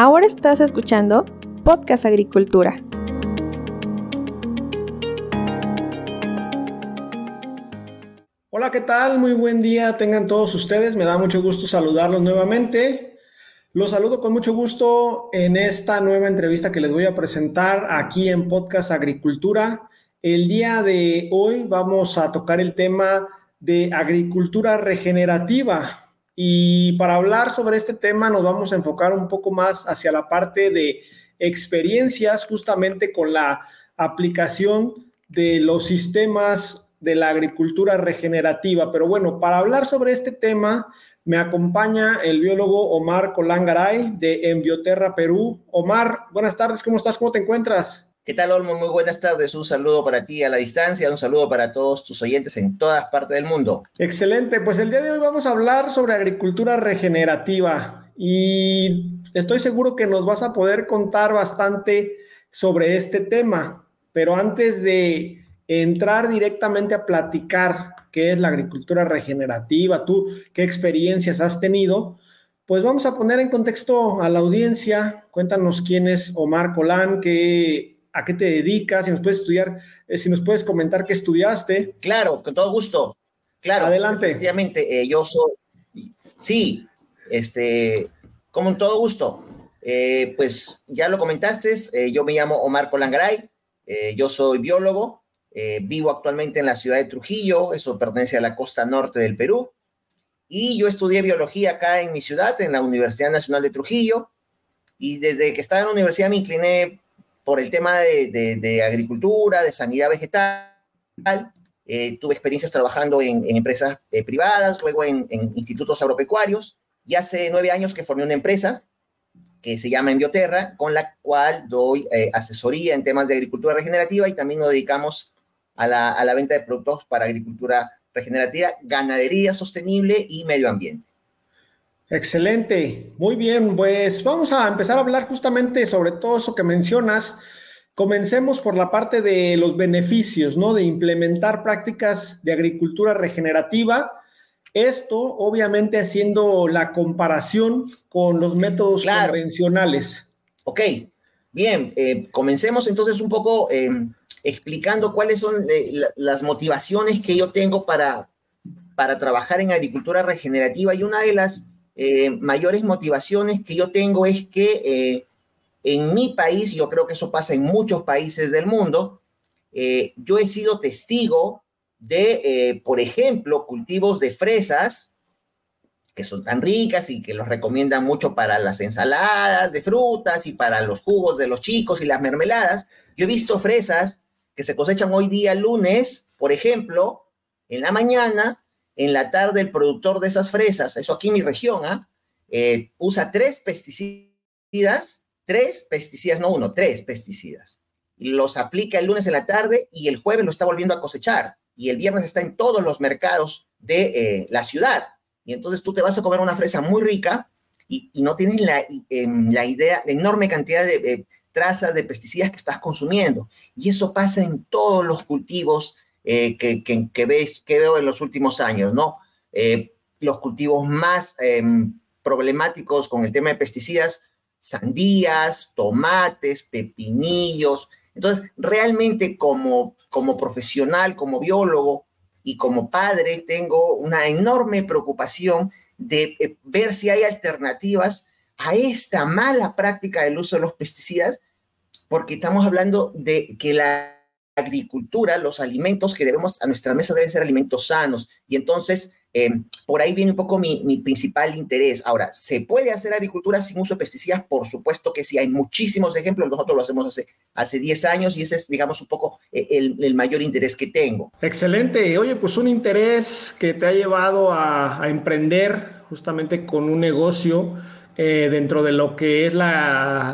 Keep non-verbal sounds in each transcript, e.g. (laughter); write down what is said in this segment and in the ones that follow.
Ahora estás escuchando Podcast Agricultura. Hola, ¿qué tal? Muy buen día tengan todos ustedes. Me da mucho gusto saludarlos nuevamente. Los saludo con mucho gusto en esta nueva entrevista que les voy a presentar aquí en Podcast Agricultura. El día de hoy vamos a tocar el tema de agricultura regenerativa. Y para hablar sobre este tema nos vamos a enfocar un poco más hacia la parte de experiencias justamente con la aplicación de los sistemas de la agricultura regenerativa. Pero bueno, para hablar sobre este tema me acompaña el biólogo Omar Colangaray de Enbioterra Perú. Omar, buenas tardes, ¿cómo estás? ¿Cómo te encuentras? ¿Qué tal, Olmo? Muy buenas tardes. Un saludo para ti a la distancia, un saludo para todos tus oyentes en todas partes del mundo. Excelente, pues el día de hoy vamos a hablar sobre agricultura regenerativa y estoy seguro que nos vas a poder contar bastante sobre este tema, pero antes de entrar directamente a platicar qué es la agricultura regenerativa, tú qué experiencias has tenido, pues vamos a poner en contexto a la audiencia. Cuéntanos quién es Omar Colán, qué a qué te dedicas, si nos puedes estudiar, eh, si nos puedes comentar qué estudiaste. Claro, con todo gusto. Claro. Adelante. Efectivamente, eh, yo soy, sí, este, como en todo gusto. Eh, pues ya lo comentaste, yo me llamo Omar Colangaray, yo soy biólogo, vivo actualmente en la ciudad de Trujillo, eso pertenece a la costa norte del Perú, y yo estudié biología acá en mi ciudad, en la Universidad Nacional de Trujillo, y desde que estaba en la universidad me incliné por el tema de, agricultura, de sanidad vegetal. Eh, tuve experiencias trabajando en, empresas eh, privadas, luego en, institutos agropecuarios. Y hace nueve años que formé una empresa que se llama Enbioterra, con la cual doy eh, asesoría en temas de agricultura regenerativa y también nos dedicamos a la, a la venta de productos para agricultura regenerativa, ganadería sostenible y medio ambiente. Excelente, muy bien, pues vamos a empezar a hablar justamente sobre todo eso que mencionas. Comencemos por la parte de los beneficios, ¿no? De implementar prácticas de agricultura regenerativa. Esto, obviamente, haciendo la comparación con los métodos convencionales. Ok, bien, eh, comencemos entonces un poco em, explicando cuáles son eh, las motivaciones que yo tengo para, para trabajar en agricultura regenerativa y una de las eh, mayores motivaciones que yo tengo es que eh, en mi país, yo creo que eso pasa en muchos países del mundo, eh, yo he sido testigo de, por ejemplo, cultivos de fresas que son tan ricas y que los recomiendan mucho para las ensaladas de frutas y para los jugos de los chicos y las mermeladas. Yo he visto fresas que se cosechan hoy día lunes, por ejemplo, en la mañana, en la tarde el productor de esas fresas, eso aquí en mi región, ¿ah? eh, usa tres pesticidas, tres pesticidas, no uno, tres pesticidas. Los aplica el lunes en la tarde y el jueves lo está volviendo a cosechar. Y el viernes está en todos los mercados de eh, la ciudad. Y entonces tú te vas a comer una fresa muy rica y, no tienes la, em, la, idea, la enorme cantidad de trazas de pesticidas que estás consumiendo. Y eso pasa en todos los cultivos eh, que, que, veis, que veo en los últimos años, ¿no? Eh, los cultivos más em, problemáticos con el tema de pesticidas, sandías, tomates, pepinillos. Entonces, realmente como, como profesional, como biólogo y como padre, tengo una enorme preocupación de eh, ver si hay alternativas a esta mala práctica del uso de los pesticidas, porque estamos hablando de que la agricultura, los alimentos que debemos a nuestra mesa deben ser alimentos sanos. Y entonces, eh, por ahí viene un poco mi, principal interés. Ahora, ¿se puede hacer agricultura sin uso de pesticidas? Por supuesto que sí, hay muchísimos ejemplos. Nosotros lo hacemos hace, hace 10 años y ese es, digamos, un poco eh, el, mayor interés que tengo. Excelente. Oye, pues un interés que te ha llevado a, emprender justamente con un negocio. Eh, dentro de lo que es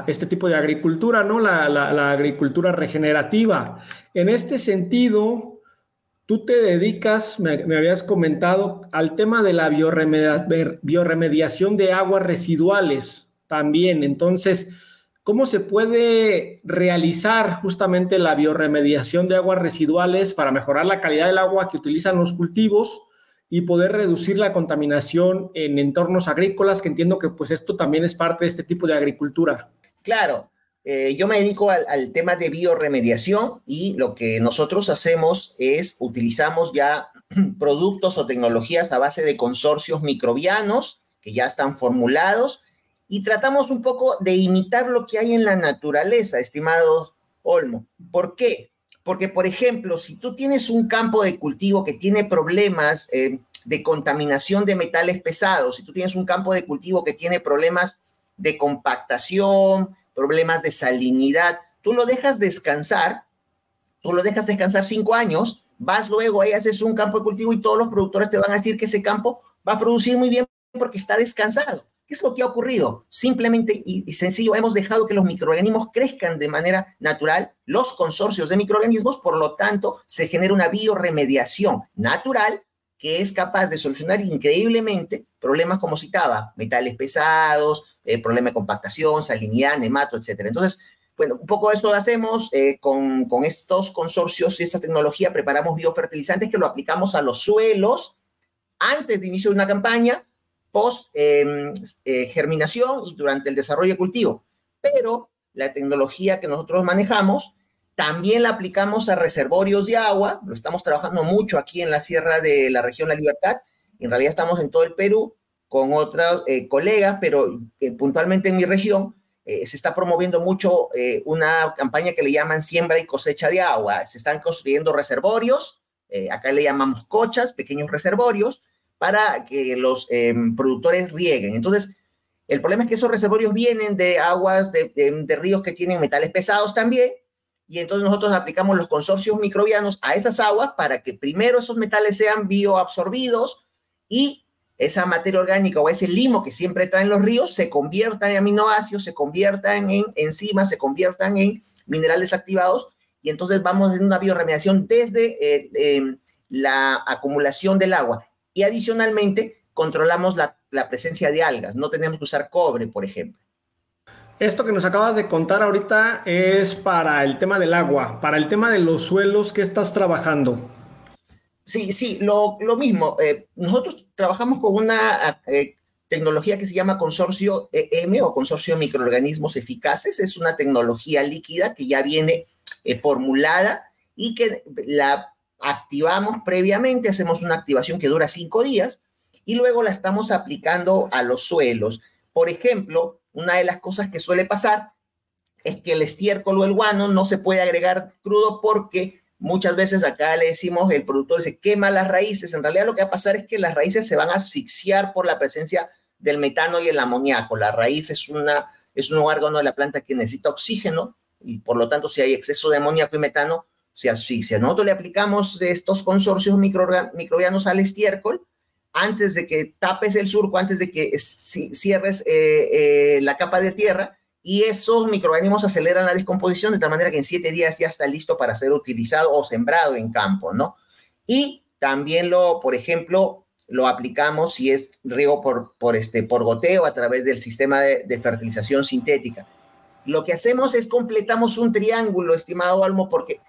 este tipo de agricultura, ¿no? La, la, agricultura regenerativa. En este sentido, tú te dedicas, me, habías comentado, al tema de la bioremediación de aguas residuales también. Entonces, ¿cómo se puede realizar justamente la bioremediación de aguas residuales para mejorar la calidad del agua que utilizan los cultivos? Y poder reducir la contaminación en entornos agrícolas, que entiendo que pues esto también es parte de este tipo de agricultura. Claro, eh, yo me dedico al, al, tema de bioremediación y lo que nosotros hacemos es utilizamos ya (clears throat) productos o tecnologías a base de consorcios microbianos que ya están formulados y tratamos un poco de imitar lo que hay en la naturaleza, estimado Olmo. ¿Por qué? Porque, por ejemplo, si tú tienes un campo de cultivo que tiene problemas eh, de contaminación de metales pesados, si tú tienes un campo de cultivo que tiene problemas de compactación, problemas de salinidad, tú lo dejas descansar, tú lo dejas descansar cinco años, vas luego ahí, haces un campo de cultivo y todos los productores te van a decir que ese campo va a producir muy bien porque está descansado. ¿Qué es lo que ha ocurrido? Simplemente y, sencillo, hemos dejado que los microorganismos crezcan de manera natural, los consorcios de microorganismos, por lo tanto, se genera una bioremediación natural que es capaz de solucionar increíblemente problemas como citaba, metales pesados, eh, problema de compactación, salinidad, nemato, etc. Entonces, bueno, un poco eso lo hacemos eh, con, con, estos consorcios y esta tecnología, preparamos biofertilizantes que lo aplicamos a los suelos antes de inicio de una campaña, post em, eh, germinación y durante el desarrollo de cultivo. Pero la tecnología que nosotros manejamos también la aplicamos a reservorios de agua, lo estamos trabajando mucho aquí en la sierra de la región La Libertad, en realidad estamos en todo el Perú con otros eh, colegas, pero eh, puntualmente en mi región se está promoviendo mucho una campaña que le llaman siembra y cosecha de agua. Se están construyendo reservorios, acá le llamamos cochas, pequeños reservorios, para que los em, productores rieguen. Entonces, el problema es que esos reservorios vienen de aguas, de, de, ríos que tienen metales pesados también, y entonces nosotros aplicamos los consorcios microbianos a estas aguas para que primero esos metales sean bioabsorbidos y esa materia orgánica o ese limo que siempre traen los ríos se convierta en aminoácidos, se conviertan en enzimas, se conviertan en minerales activados y entonces vamos haciendo una bioremediación desde eh, em, la acumulación del agua y adicionalmente controlamos la, presencia de algas. No tenemos que usar cobre, por ejemplo. Esto que nos acabas de contar ahorita es para el tema del agua, para el tema de los suelos que estás trabajando. Sí, sí, lo, mismo. Eh, nosotros trabajamos con una eh, tecnología que se llama Consorcio EM o Consorcio Microorganismos Eficaces. Es una tecnología líquida que ya viene eh, formulada y que la activamos previamente, hacemos una activación que dura cinco días y luego la estamos aplicando a los suelos. Por ejemplo, una de las cosas que suele pasar es que el estiércol o el guano no se puede agregar crudo porque muchas veces acá le decimos, el productor se quema las raíces. En realidad lo que va a pasar es que las raíces se van a asfixiar por la presencia del metano y el amoníaco. La raíz es, una, es un órgano de la planta que necesita oxígeno y por lo tanto si hay exceso de amoníaco y metano, se asfixia. Nosotros le aplicamos estos consorcios microbianos al estiércol antes de que tapes el surco, antes de que cierres eh, eh, la capa de tierra, y esos microorganismos aceleran la descomposición de tal manera que en siete días ya está listo para ser utilizado o sembrado en campo, ¿no? Y también lo, por ejemplo, lo aplicamos si es riego por, por, este, por goteo a través del sistema de, de fertilización sintética. Lo que hacemos es completamos un triángulo, estimado Almo, porque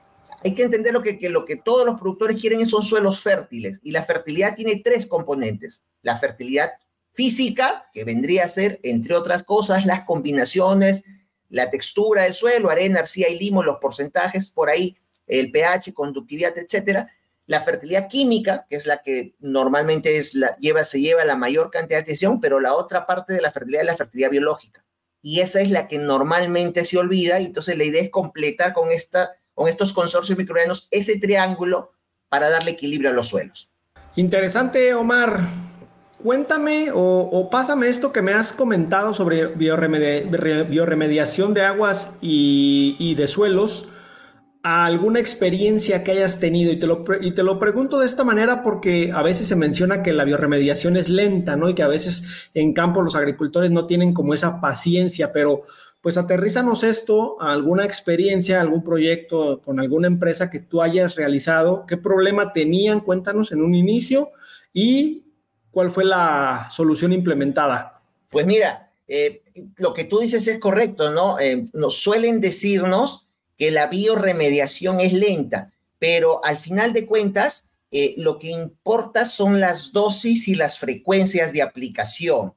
hay que entender lo que, lo que todos los productores quieren son suelos fértiles y la fertilidad tiene tres componentes. La fertilidad física, que vendría a ser, entre otras cosas, las combinaciones, la textura del suelo, arena, arcilla y limo, los porcentajes por ahí, el pH, conductividad, etcétera. La fertilidad química, que es la que normalmente es la, lleva, se lleva la mayor cantidad de atención, pero la otra parte de la fertilidad es la fertilidad biológica. Y esa es la que normalmente se olvida, y entonces la idea es completar con esta con estos consorcios microbianos ese triángulo para darle equilibrio a los suelos. Interesante, Omar. Cuéntame o, pásame esto que me has comentado sobre bioremediación de aguas y, de suelos alguna experiencia que hayas tenido. Y te, lo, y te lo pregunto de esta manera porque a veces se menciona que la bioremediación es lenta, ¿no? Y que a veces en campo los agricultores no tienen como esa paciencia, pero pues aterrízanos esto a alguna experiencia, algún proyecto con alguna empresa que tú hayas realizado, qué problema tenían, cuéntanos en un inicio y cuál fue la solución implementada. Pues mira, eh, lo que tú dices es correcto, ¿no? Eh, nos suelen decirnos que la bioremediación es lenta, pero al final de cuentas, eh, lo que importa son las dosis y las frecuencias de aplicación.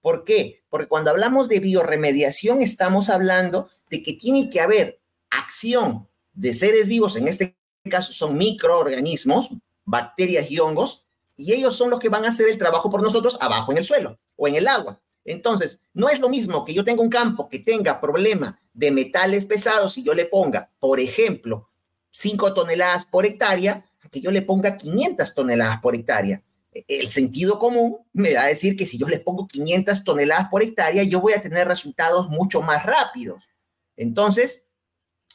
¿Por qué? Porque cuando hablamos de bioremediación estamos hablando de que tiene que haber acción de seres vivos, en este caso son microorganismos, bacterias y hongos, y ellos son los que van a hacer el trabajo por nosotros abajo en el suelo o en el agua. Entonces, no es lo mismo que yo tenga un campo que tenga problema de metales pesados y yo le ponga, por ejemplo, 5 toneladas por hectárea, que yo le ponga 500 toneladas por hectárea. El sentido común me da a decir que si yo le pongo 500 toneladas por hectárea, yo voy a tener resultados mucho más rápidos. Entonces,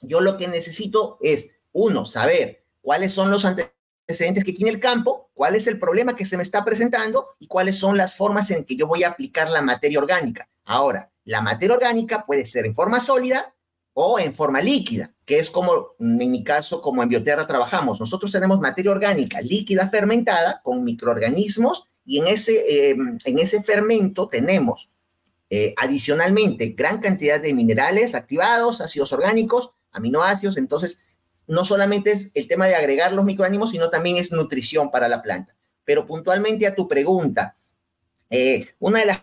yo lo que necesito es, uno, saber cuáles son los antecedentes que tiene el campo, cuál es el problema que se me está presentando y cuáles son las formas en que yo voy a aplicar la materia orgánica. Ahora, la materia orgánica puede ser en forma sólida o en forma líquida, que es como en mi caso, como en Bioterra trabajamos. Nosotros tenemos materia orgánica líquida fermentada con microorganismos y en ese, em, en ese fermento tenemos eh, adicionalmente gran cantidad de minerales activados, ácidos orgánicos, aminoácidos. Entonces, no solamente es el tema de agregar los microorganismos, sino también es nutrición para la planta. Pero puntualmente a tu pregunta, eh, una de las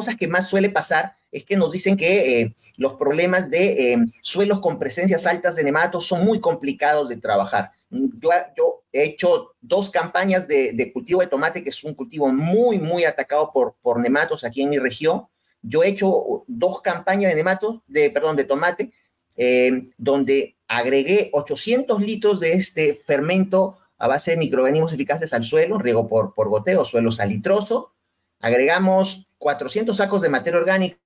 cosas que más suele pasar es que nos dicen que eh, los problemas de eh, suelos con presencias altas de nematos son muy complicados de trabajar. Yo, yo he hecho dos campañas de, cultivo de tomate, que es un cultivo muy, muy atacado por, por nematos aquí en mi región. Yo he hecho dos campañas de nematos, de, perdón, de tomate, eh, donde agregué 800 litros de este fermento a base de microorganismos eficaces al suelo, riego por, por goteo, suelo salitroso. Agregamos 400 sacos de materia orgánica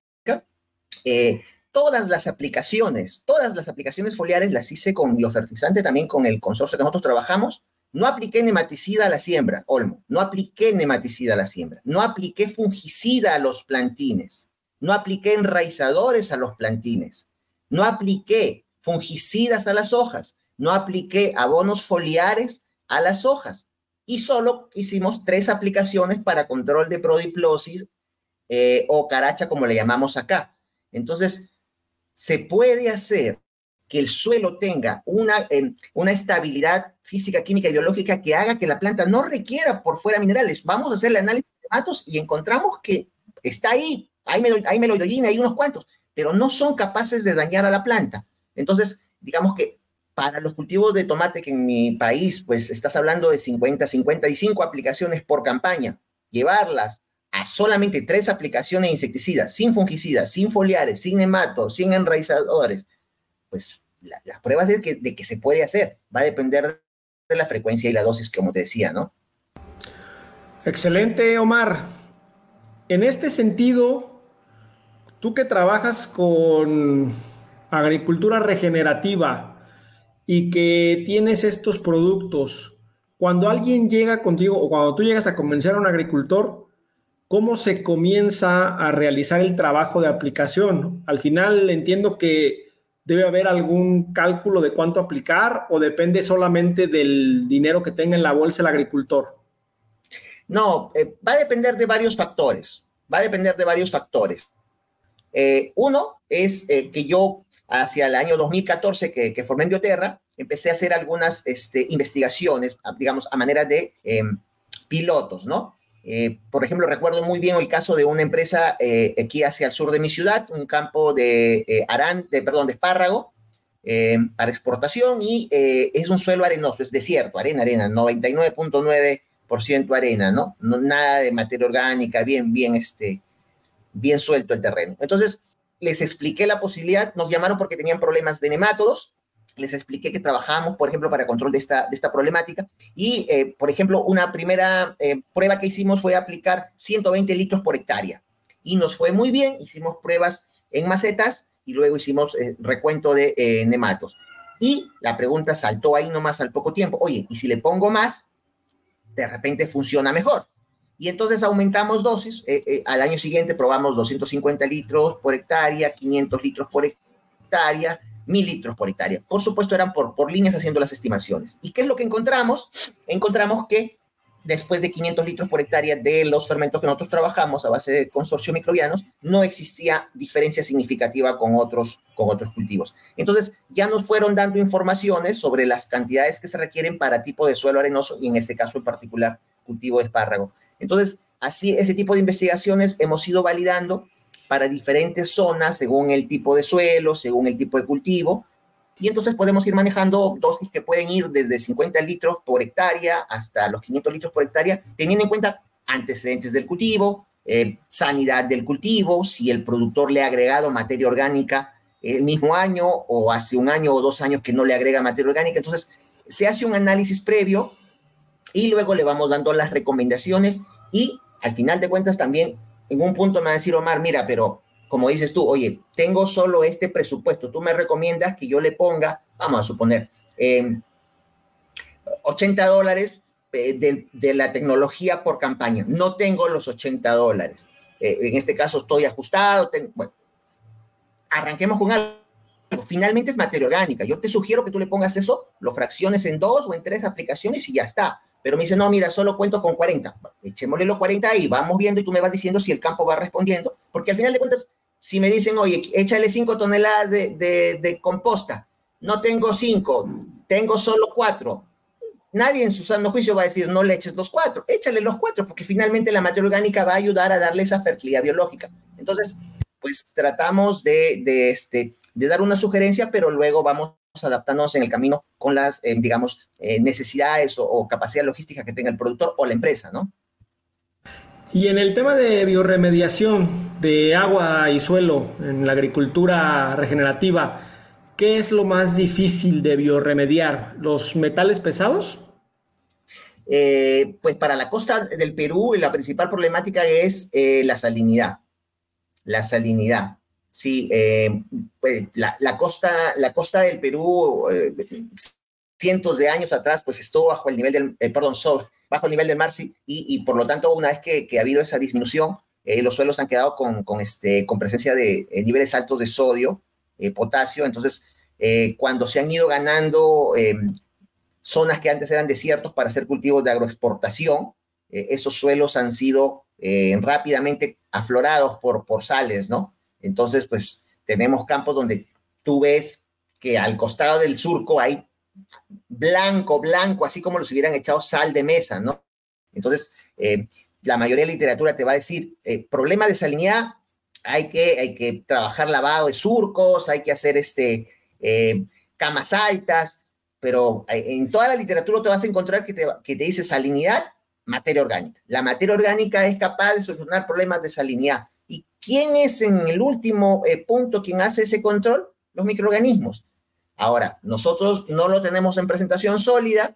eh, todas las aplicaciones, todas las aplicaciones foliares las hice con biofertilizante, también con el consorcio que nosotros trabajamos. No apliqué nematicida a la siembra, Olmo, no apliqué nematicida a la siembra, no apliqué fungicida a los plantines, no apliqué enraizadores a los plantines, no apliqué fungicidas a las hojas, no apliqué abonos foliares a las hojas y solo hicimos tres aplicaciones para control de prodiplosis eh, o caracha, como le llamamos acá. Entonces, se puede hacer que el suelo tenga una, em, una estabilidad física, química y biológica que haga que la planta no requiera por fuera minerales. Vamos a hacer el análisis de datos y encontramos que está ahí, hay, hay meloidogina, hay unos cuantos, pero no son capaces de dañar a la planta. Entonces, digamos que para los cultivos de tomate que en mi país, pues estás hablando de 50, 55 aplicaciones por campaña, llevarlas a solamente tres aplicaciones de insecticidas, sin fungicidas, sin foliares, sin nematos, sin enraizadores, pues las pruebas de que, de que se puede hacer va a depender de la frecuencia y la dosis, como te decía, ¿no? Excelente, Omar. En este sentido, tú que trabajas con agricultura regenerativa y que tienes estos productos, cuando alguien llega contigo o cuando tú llegas a convencer a un agricultor, ¿cómo se comienza a realizar el trabajo de aplicación? Al final entiendo que debe haber algún cálculo de cuánto aplicar o depende solamente del dinero que tenga en la bolsa el agricultor. No, eh, va a depender de varios factores. Va a depender de varios factores. Eh, uno es eh, que yo hacia el año 2014 que, formé en Bioterra, empecé a hacer algunas este, investigaciones, digamos, a manera de em, pilotos, ¿no? Eh, por ejemplo, recuerdo muy bien el caso de una empresa eh, aquí hacia el sur de mi ciudad, un campo de, eh, arán, perdón, de espárrago para exportación y es un suelo arenoso, es desierto, arena, arena, 99.9% arena, ¿no? ¿no? Nada de materia orgánica, bien, bien, este, bien suelto el terreno. Entonces, les expliqué la posibilidad, nos llamaron porque tenían problemas de nemátodos, les expliqué que trabajamos, por ejemplo, para control de esta, de esta problemática. Y, eh, por ejemplo, una primera eh, prueba que hicimos fue aplicar 120 litros por hectárea. Y nos fue muy bien, hicimos pruebas en macetas y luego hicimos eh, recuento de nematos. Y la pregunta saltó ahí nomás al poco tiempo, oye, ¿y si le pongo más? De repente funciona mejor. Y entonces aumentamos dosis. al año siguiente probamos 250 litros por hectárea, 500 litros por hectárea, mil litros por hectárea. Por supuesto, eran por, por líneas haciendo las estimaciones. ¿Y qué es lo que encontramos? Encontramos que después de 500 litros por hectárea de los fermentos que nosotros trabajamos a base de consorcio microbianos, no existía diferencia significativa con otros, con otros cultivos. Entonces, ya nos fueron dando informaciones sobre las cantidades que se requieren para tipo de suelo arenoso y en este caso en particular cultivo de espárrago. Entonces, así, ese tipo de investigaciones hemos ido validando para diferentes zonas según el tipo de suelo, según el tipo de cultivo, y entonces podemos ir manejando dosis que pueden ir desde 50 litros por hectárea hasta los 500 litros por hectárea, teniendo en cuenta antecedentes del cultivo, eh, sanidad del cultivo, si el productor le ha agregado materia orgánica el mismo año o hace un año o dos años que no le agrega materia orgánica. Entonces, se hace un análisis previo y luego le vamos dando las recomendaciones y al final de cuentas también en un punto me va a decir Omar, mira, pero como dices tú, oye, tengo solo este presupuesto, tú me recomiendas que yo le ponga, vamos a suponer, 80 em, dólares eh, de, la tecnología por campaña. No tengo los 80 dólares. Eh, en este caso estoy ajustado. bueno, arranquemos con algo. Finalmente es materia orgánica. Yo te sugiero que tú le pongas eso, lo fracciones en dos o en tres aplicaciones y ya está. Pero me dice, no, mira, solo cuento con 40. Echémosle los 40 ahí, vamos viendo y tú me vas diciendo si el campo va respondiendo. Porque al final de cuentas, si me dicen, oye, échale 5 toneladas de, composta, no tengo 5, tengo solo 4. Nadie en su sano juicio va a decir, no le eches los 4, échale los 4, porque finalmente la materia orgánica va a ayudar a darle esa fertilidad biológica. Entonces, pues tratamos de, este, de dar una sugerencia, pero luego vamos adaptándonos en el camino con las, eh, digamos, eh, necesidades o, capacidad logística que tenga el productor o la empresa, ¿no? Y en el tema de bioremediación de agua y suelo en la agricultura regenerativa, ¿qué es lo más difícil de bioremediar? ¿Los metales pesados? Eh, pues para la costa del Perú la principal problemática es la salinidad. La salinidad. Sí, eh, pues, la, costa, la costa del Perú, eh, cientos de años atrás, pues estuvo bajo el nivel del, eh, perdón, bajo el nivel del mar, sí, y, por lo tanto, una vez que, ha habido esa disminución, los suelos han quedado con, con, este, con presencia de niveles altos de sodio, potasio, entonces, cuando se han ido ganando zonas que antes eran desiertos para hacer cultivos de agroexportación, esos suelos han sido rápidamente aflorados por, por sales, ¿no? Entonces, pues tenemos campos donde tú ves que al costado del surco hay blanco, blanco, así como los hubieran echado sal de mesa, ¿no? Entonces, eh, la mayoría de la literatura te va a decir, eh, problema de salinidad, hay que, hay que trabajar lavado de surcos, hay que hacer este, eh, camas altas, pero en toda la literatura te vas a encontrar que te, que te dice salinidad, materia orgánica. La materia orgánica es capaz de solucionar problemas de salinidad. ¿Quién es en el último eh, punto quien hace ese control? Los microorganismos. Ahora, nosotros no lo tenemos en presentación sólida,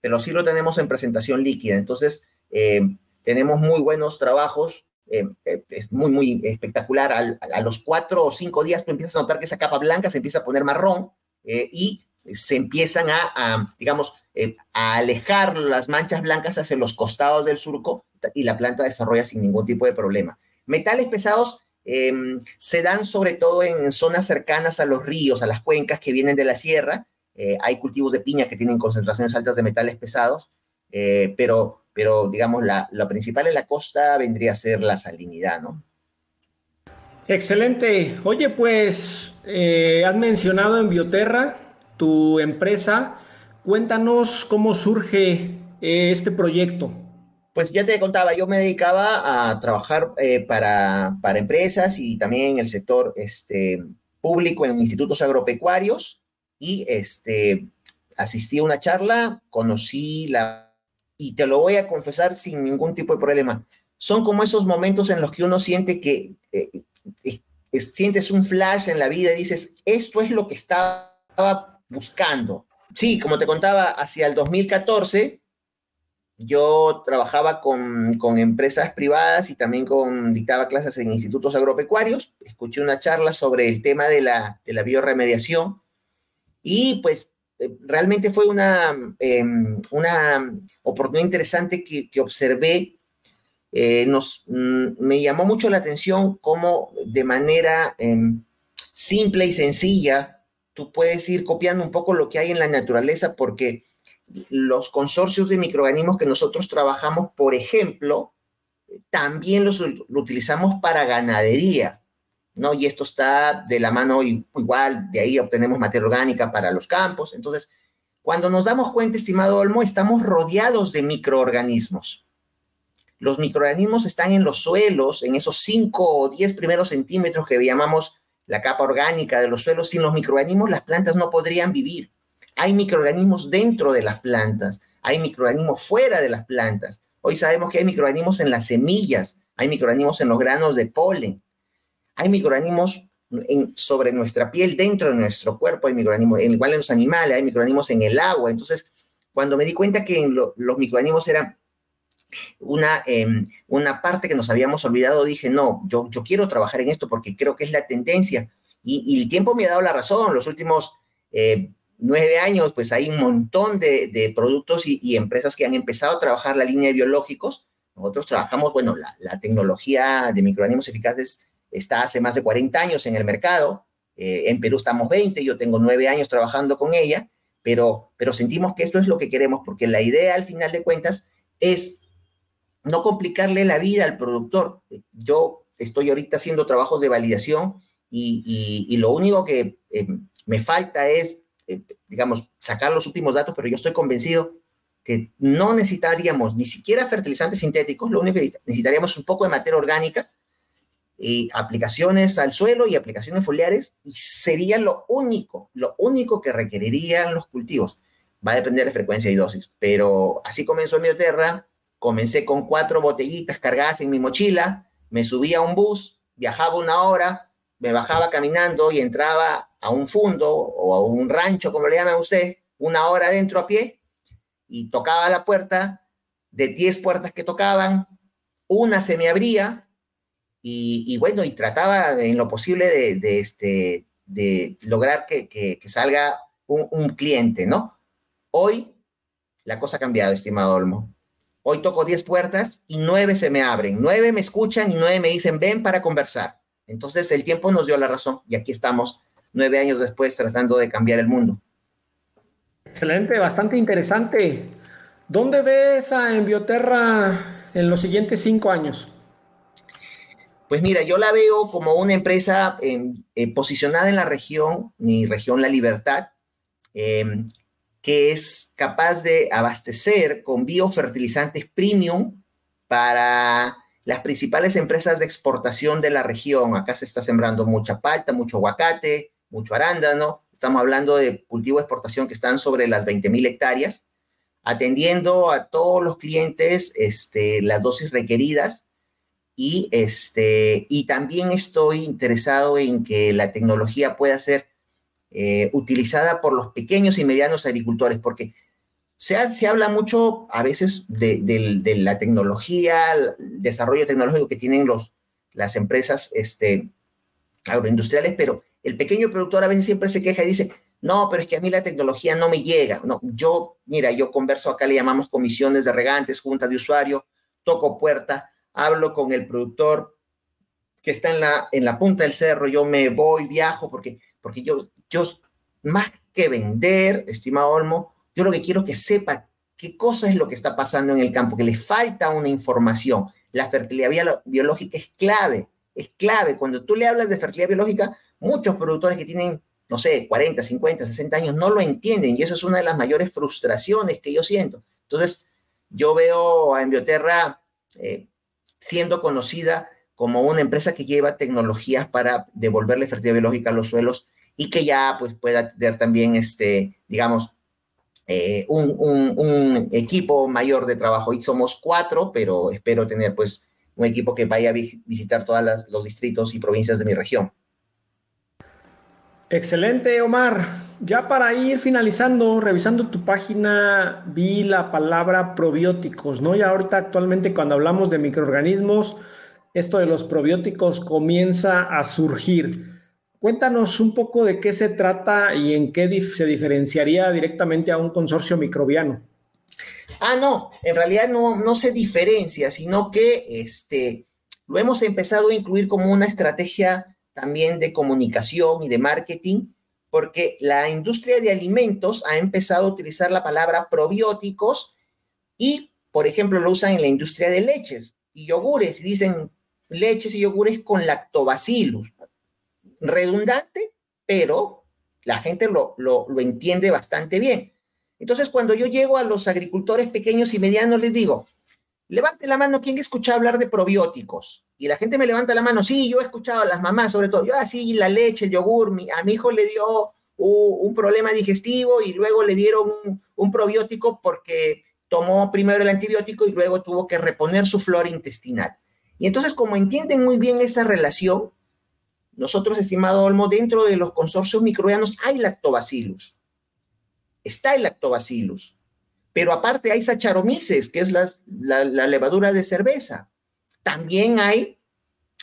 pero sí lo tenemos en presentación líquida. Entonces, eh, tenemos muy buenos trabajos. Eh, es muy, muy espectacular. a los cuatro o cinco días tú empiezas a notar que esa capa blanca se empieza a poner marrón y se empiezan a, a digamos, a alejar las manchas blancas hacia los costados del surco y la planta desarrolla sin ningún tipo de problema. Metales pesados em, se dan sobre todo en zonas cercanas a los ríos, a las cuencas que vienen de la sierra. Eh, hay cultivos de piña que tienen concentraciones altas de metales pesados, eh, pero, pero digamos, la, lo principal en la costa vendría a ser la salinidad, ¿no? Excelente. Oye, pues eh, has mencionado en Bioterra, tu empresa. Cuéntanos cómo surge este proyecto pues ya te contaba, yo me dedicaba a trabajar eh, para, para, empresas y también en el sector este, público en institutos agropecuarios y este, asistí a una charla, conocí la... y te lo voy a confesar sin ningún tipo de problema. Son como esos momentos en los que uno siente que eh, eh, sientes un flash en la vida y dices, esto es lo que estaba buscando. Sí, como te contaba, hacia el 2014 yo trabajaba con, empresas privadas y también con, dictaba clases en institutos agropecuarios. Escuché una charla sobre el tema de la, de la bioremediación y pues eh, realmente fue una, em, una oportunidad interesante que, observé. Eh, nos, mm, me llamó mucho la atención cómo de manera em, simple y sencilla tú puedes ir copiando un poco lo que hay en la naturaleza porque los consorcios de microorganismos que nosotros trabajamos, por ejemplo, también los utilizamos para ganadería, ¿no? Y esto está de la mano igual, de ahí obtenemos materia orgánica para los campos. Entonces, cuando nos damos cuenta, estimado Olmo, estamos rodeados de microorganismos. Los microorganismos están en los suelos, en esos 5 o 10 primeros centímetros que llamamos la capa orgánica de los suelos. Sin los microorganismos, las plantas no podrían vivir. Hay microorganismos dentro de las plantas, hay microorganismos fuera de las plantas. Hoy sabemos que hay microorganismos en las semillas, hay microorganismos en los granos de polen, hay microorganismos sobre nuestra piel, dentro de nuestro cuerpo, hay microorganismos, igual en los animales, hay microorganismos en el agua. Entonces, cuando me di cuenta que los microorganismos eran una, em, una parte que nos habíamos olvidado, dije, no, yo, yo quiero trabajar en esto porque creo que es la tendencia. Y, el tiempo me ha dado la razón. Los últimos eh, nueve años, pues hay un montón de, productos y, empresas que han empezado a trabajar la línea de biológicos. Nosotros trabajamos, bueno, la, tecnología de microorganismos eficaces está hace más de 40 años en el mercado. Eh, en Perú estamos 20, yo tengo nueve años trabajando con ella, pero, pero sentimos que esto es lo que queremos, porque la idea al final de cuentas es no complicarle la vida al productor. Yo estoy ahorita haciendo trabajos de validación y, lo único que eh, me falta es eh, digamos, sacar los últimos datos, pero yo estoy convencido que no necesitaríamos ni siquiera fertilizantes sintéticos, lo único que necesitaríamos es un poco de materia orgánica y aplicaciones al suelo y aplicaciones foliares y sería lo único, lo único que requerirían los cultivos. Va a depender de frecuencia y dosis, pero así comenzó mi Bioterra, comencé con cuatro botellitas cargadas en mi mochila, me subía a un bus, viajaba una hora, me bajaba caminando y entraba a un fundo o a un rancho, como le llama usted, una hora adentro a pie y tocaba la puerta. De 10 puertas que tocaban, una se me abría y, bueno, y trataba en lo posible de, este, de lograr que, salga un, un, cliente, ¿no? Hoy la cosa ha cambiado, estimado Olmo. Hoy toco 10 puertas y 9 se me abren, 9 me escuchan y 9 me dicen ven para conversar. Entonces el tiempo nos dio la razón y aquí estamos nueve años después tratando de cambiar el mundo. Excelente, bastante interesante. ¿Dónde ves a Envioterra en los siguientes cinco años? Pues mira, yo la veo como una empresa em, eh, posicionada en la región, mi región La Libertad, em, que es capaz de abastecer con biofertilizantes premium para las principales empresas de exportación de la región. Acá se está sembrando mucha palta, mucho aguacate, mucho arándano. Estamos hablando de cultivo de exportación que están sobre las 20.000 hectáreas, atendiendo a todos los clientes este, las dosis requeridas. Y, este, y también estoy interesado en que la tecnología pueda ser eh, utilizada por los pequeños y medianos agricultores, porque se, habla mucho a veces de, la tecnología, el desarrollo tecnológico que tienen los, las empresas este, agroindustriales, pero el pequeño productor a veces siempre se queja y dice, no, pero es que a mí la tecnología no me llega. No, yo, mira, yo converso acá, le llamamos comisiones de regantes, juntas de usuario, toco puerta, hablo con el productor que está en la, en la punta del cerro, yo me voy, viajo, porque, porque yo, yo, más que vender, estimado Olmo, yo lo que quiero que sepa qué cosa es lo que está pasando en el campo, que le falta una información. La fertilidad biológica es clave, es clave. Cuando tú le hablas de fertilidad biológica, muchos productores que tienen, no sé, 40, 50, 60 años no lo entienden y eso es una de las mayores frustraciones que yo siento. Entonces, yo veo a Envioterra eh, siendo conocida como una empresa que lleva tecnologías para devolverle fertilidad biológica a los suelos y que ya pues pueda tener también, este, digamos, eh, un, equipo mayor de trabajo. Y somos cuatro, pero espero tener pues un equipo que vaya a visitar todos los distritos y provincias de mi región. Excelente, Omar. Ya para ir finalizando, revisando tu página, vi la palabra probióticos, ¿no? Y ahorita actualmente cuando hablamos de microorganismos, esto de los probióticos comienza a surgir. Cuéntanos un poco de qué se trata y en qué se diferenciaría directamente a un consorcio microbiano. Ah, no, en realidad no, no se diferencia, sino que este, lo hemos empezado a incluir como una estrategia también de comunicación y de marketing, porque la industria de alimentos ha empezado a utilizar la palabra probióticos y, por ejemplo, lo usan en la industria de leches y yogures y dicen leches y yogures con lactobacillus. Redundante, pero la gente lo, lo, lo entiende bastante bien. Entonces, cuando yo llego a los agricultores pequeños y medianos, les digo, levante la mano, ¿quién escucha hablar de probióticos? Y la gente me levanta la mano, sí, yo he escuchado a las mamás, sobre todo, yo así, ah, la leche, el yogur, a mi hijo le dio un, problema digestivo y luego le dieron un, probiótico porque tomó primero el antibiótico y luego tuvo que reponer su flora intestinal. Y entonces, como entienden muy bien esa relación, nosotros, estimado Olmo, dentro de los consorcios microbianos hay lactobacillus está el lactobacillus. Pero aparte hay Saccharomyces, que es la, levadura de cerveza. También hay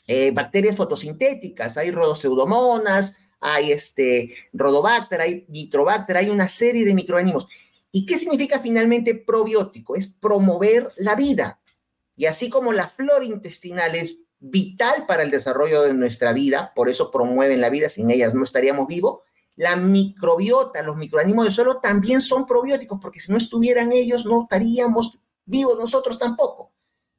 eh, bacterias fotosintéticas, hay rodoseudomonas, hay este, rodobacter, hay nitrobacter, hay una serie de microorganismos. ¿Y qué significa finalmente probiótico? Es promover la vida. Y así como la flora intestinal es vital para el desarrollo de nuestra vida, por eso promueven la vida, sin ellas no estaríamos vivos, la microbiota, los microorganismos del suelo también son probióticos, porque si no estuvieran ellos, no estaríamos vivos nosotros tampoco.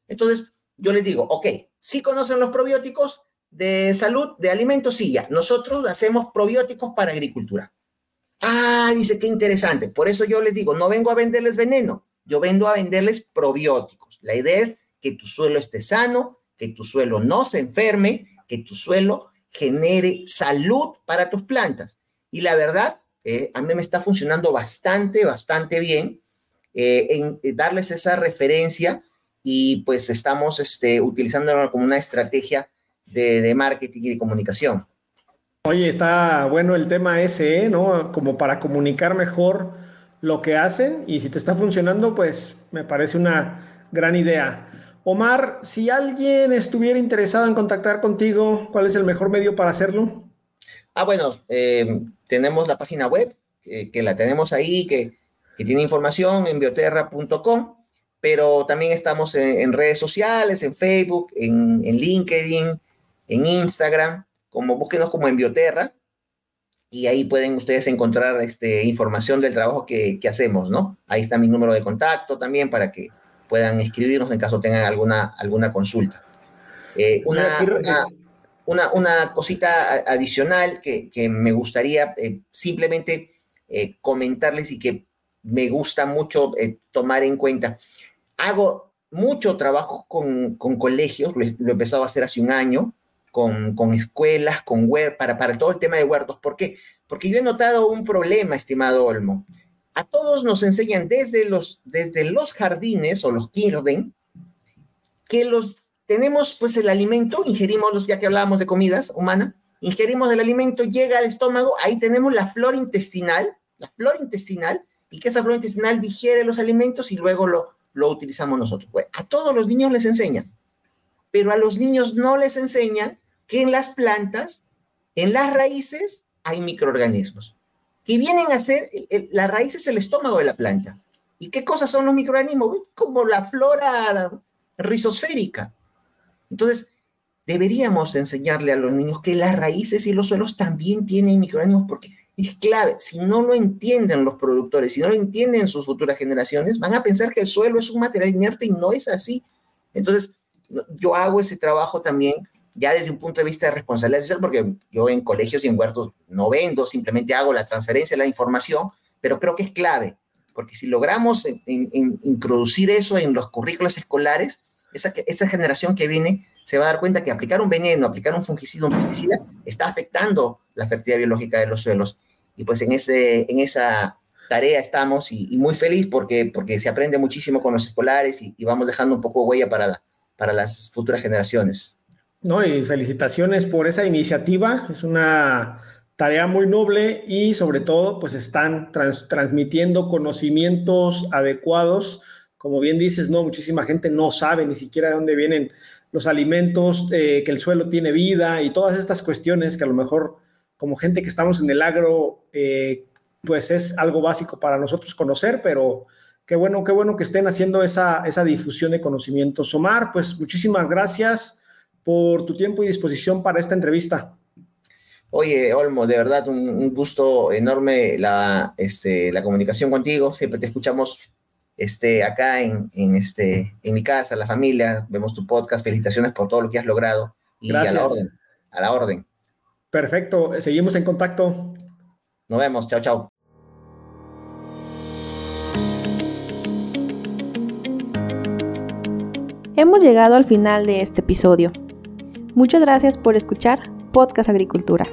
Entonces, yo les digo, ok, si conocen los probióticos de salud, de alimentos, sí, ya. Nosotros hacemos probióticos para agricultura. Ah, dice, qué interesante. Por eso yo les digo, no vengo a venderles veneno, yo vengo a venderles probióticos. La idea es que tu suelo esté sano, que tu suelo no se enferme, que tu suelo genere salud para tus plantas. Y la verdad, eh, a mí me está funcionando bastante, bastante bien eh, en eh, darles esa referencia y pues estamos este, utilizándolo como una estrategia de, marketing y de comunicación. Oye, está bueno el tema ese, ¿no? Como para comunicar mejor lo que hacen y si te está funcionando, pues me parece una gran idea. Omar, si alguien estuviera interesado en contactar contigo, ¿cuál es el mejor medio para hacerlo? Ah, bueno, eh, tenemos la página web, que la tenemos ahí, que, tiene información en bioterra.com, pero también estamos en, redes sociales, en Facebook, en, LinkedIn, en Instagram, como búsquenos como en Bioterra, y ahí pueden ustedes encontrar este, información del trabajo que, hacemos, ¿no? Ahí está mi número de contacto también para que puedan escribirnos en caso tengan alguna, alguna consulta. Eh, una, una, cosita adicional que, me gustaría eh, simplemente eh, comentarles y que me gusta mucho eh, tomar en cuenta. Hago mucho trabajo con, colegios, lo he, empezado a hacer hace un año, con, escuelas, con para, para todo el tema de huertos. ¿Por qué? Porque yo he notado un problema, estimado Olmo. A todos nos enseñan desde los, desde los jardines o los kirden que los tenemos pues el alimento, ingerimos, ya que hablábamos de comidas humana, ingerimos el alimento, llega al estómago, ahí tenemos la flora intestinal, la flora intestinal, y que esa flora intestinal digiere los alimentos y luego lo, lo utilizamos nosotros. a todos los niños les enseñan, pero a los niños no les enseñan que en las plantas, en las raíces, hay microorganismos que vienen a ser, la raíz es el estómago de la planta. ¿Y qué cosas son los microorganismos? Como la flora rizosférica. Entonces, deberíamos enseñarle a los niños que las raíces y los suelos también tienen microorganismos porque es clave. Si no lo entienden los productores, si no lo entienden sus futuras generaciones, van a pensar que el suelo es un material inerte y no es así. Entonces, yo hago ese trabajo también ya desde un punto de vista de responsabilidad social, porque yo en colegios y en huertos no vendo, simplemente hago la transferencia la información, pero creo que es clave, porque si logramos introducir eso en los currículos escolares, esa, generación que viene se va a dar cuenta que aplicar un veneno, aplicar un fungicida, un pesticida, está afectando la fertilidad biológica de los suelos. Y pues en, ese, en esa tarea estamos y, muy feliz porque, porque se aprende muchísimo con los escolares y, vamos dejando un poco huella para, para las futuras generaciones. No, y felicitaciones por esa iniciativa. Es una tarea muy noble y sobre todo pues están transmitiendo conocimientos adecuados como bien dices, no, muchísima gente no sabe ni siquiera de dónde vienen los alimentos, eh, que el suelo tiene vida y todas estas cuestiones que a lo mejor como gente que estamos en el agro, eh, pues es algo básico para nosotros conocer, pero qué bueno, qué bueno que estén haciendo esa, esa difusión de conocimientos. Omar, pues muchísimas gracias por tu tiempo y disposición para esta entrevista. Oye, Olmo, de verdad un, gusto enorme la, este, la comunicación contigo. Siempre te escuchamos este, acá en, este, en mi casa, la familia, vemos tu podcast. Felicitaciones por todo lo que has logrado. Y Gracias. a la orden. A la orden. Perfecto, seguimos en contacto. Nos vemos, chao, chao. Hemos llegado al final de este episodio. Muchas gracias por escuchar Podcast Agricultura.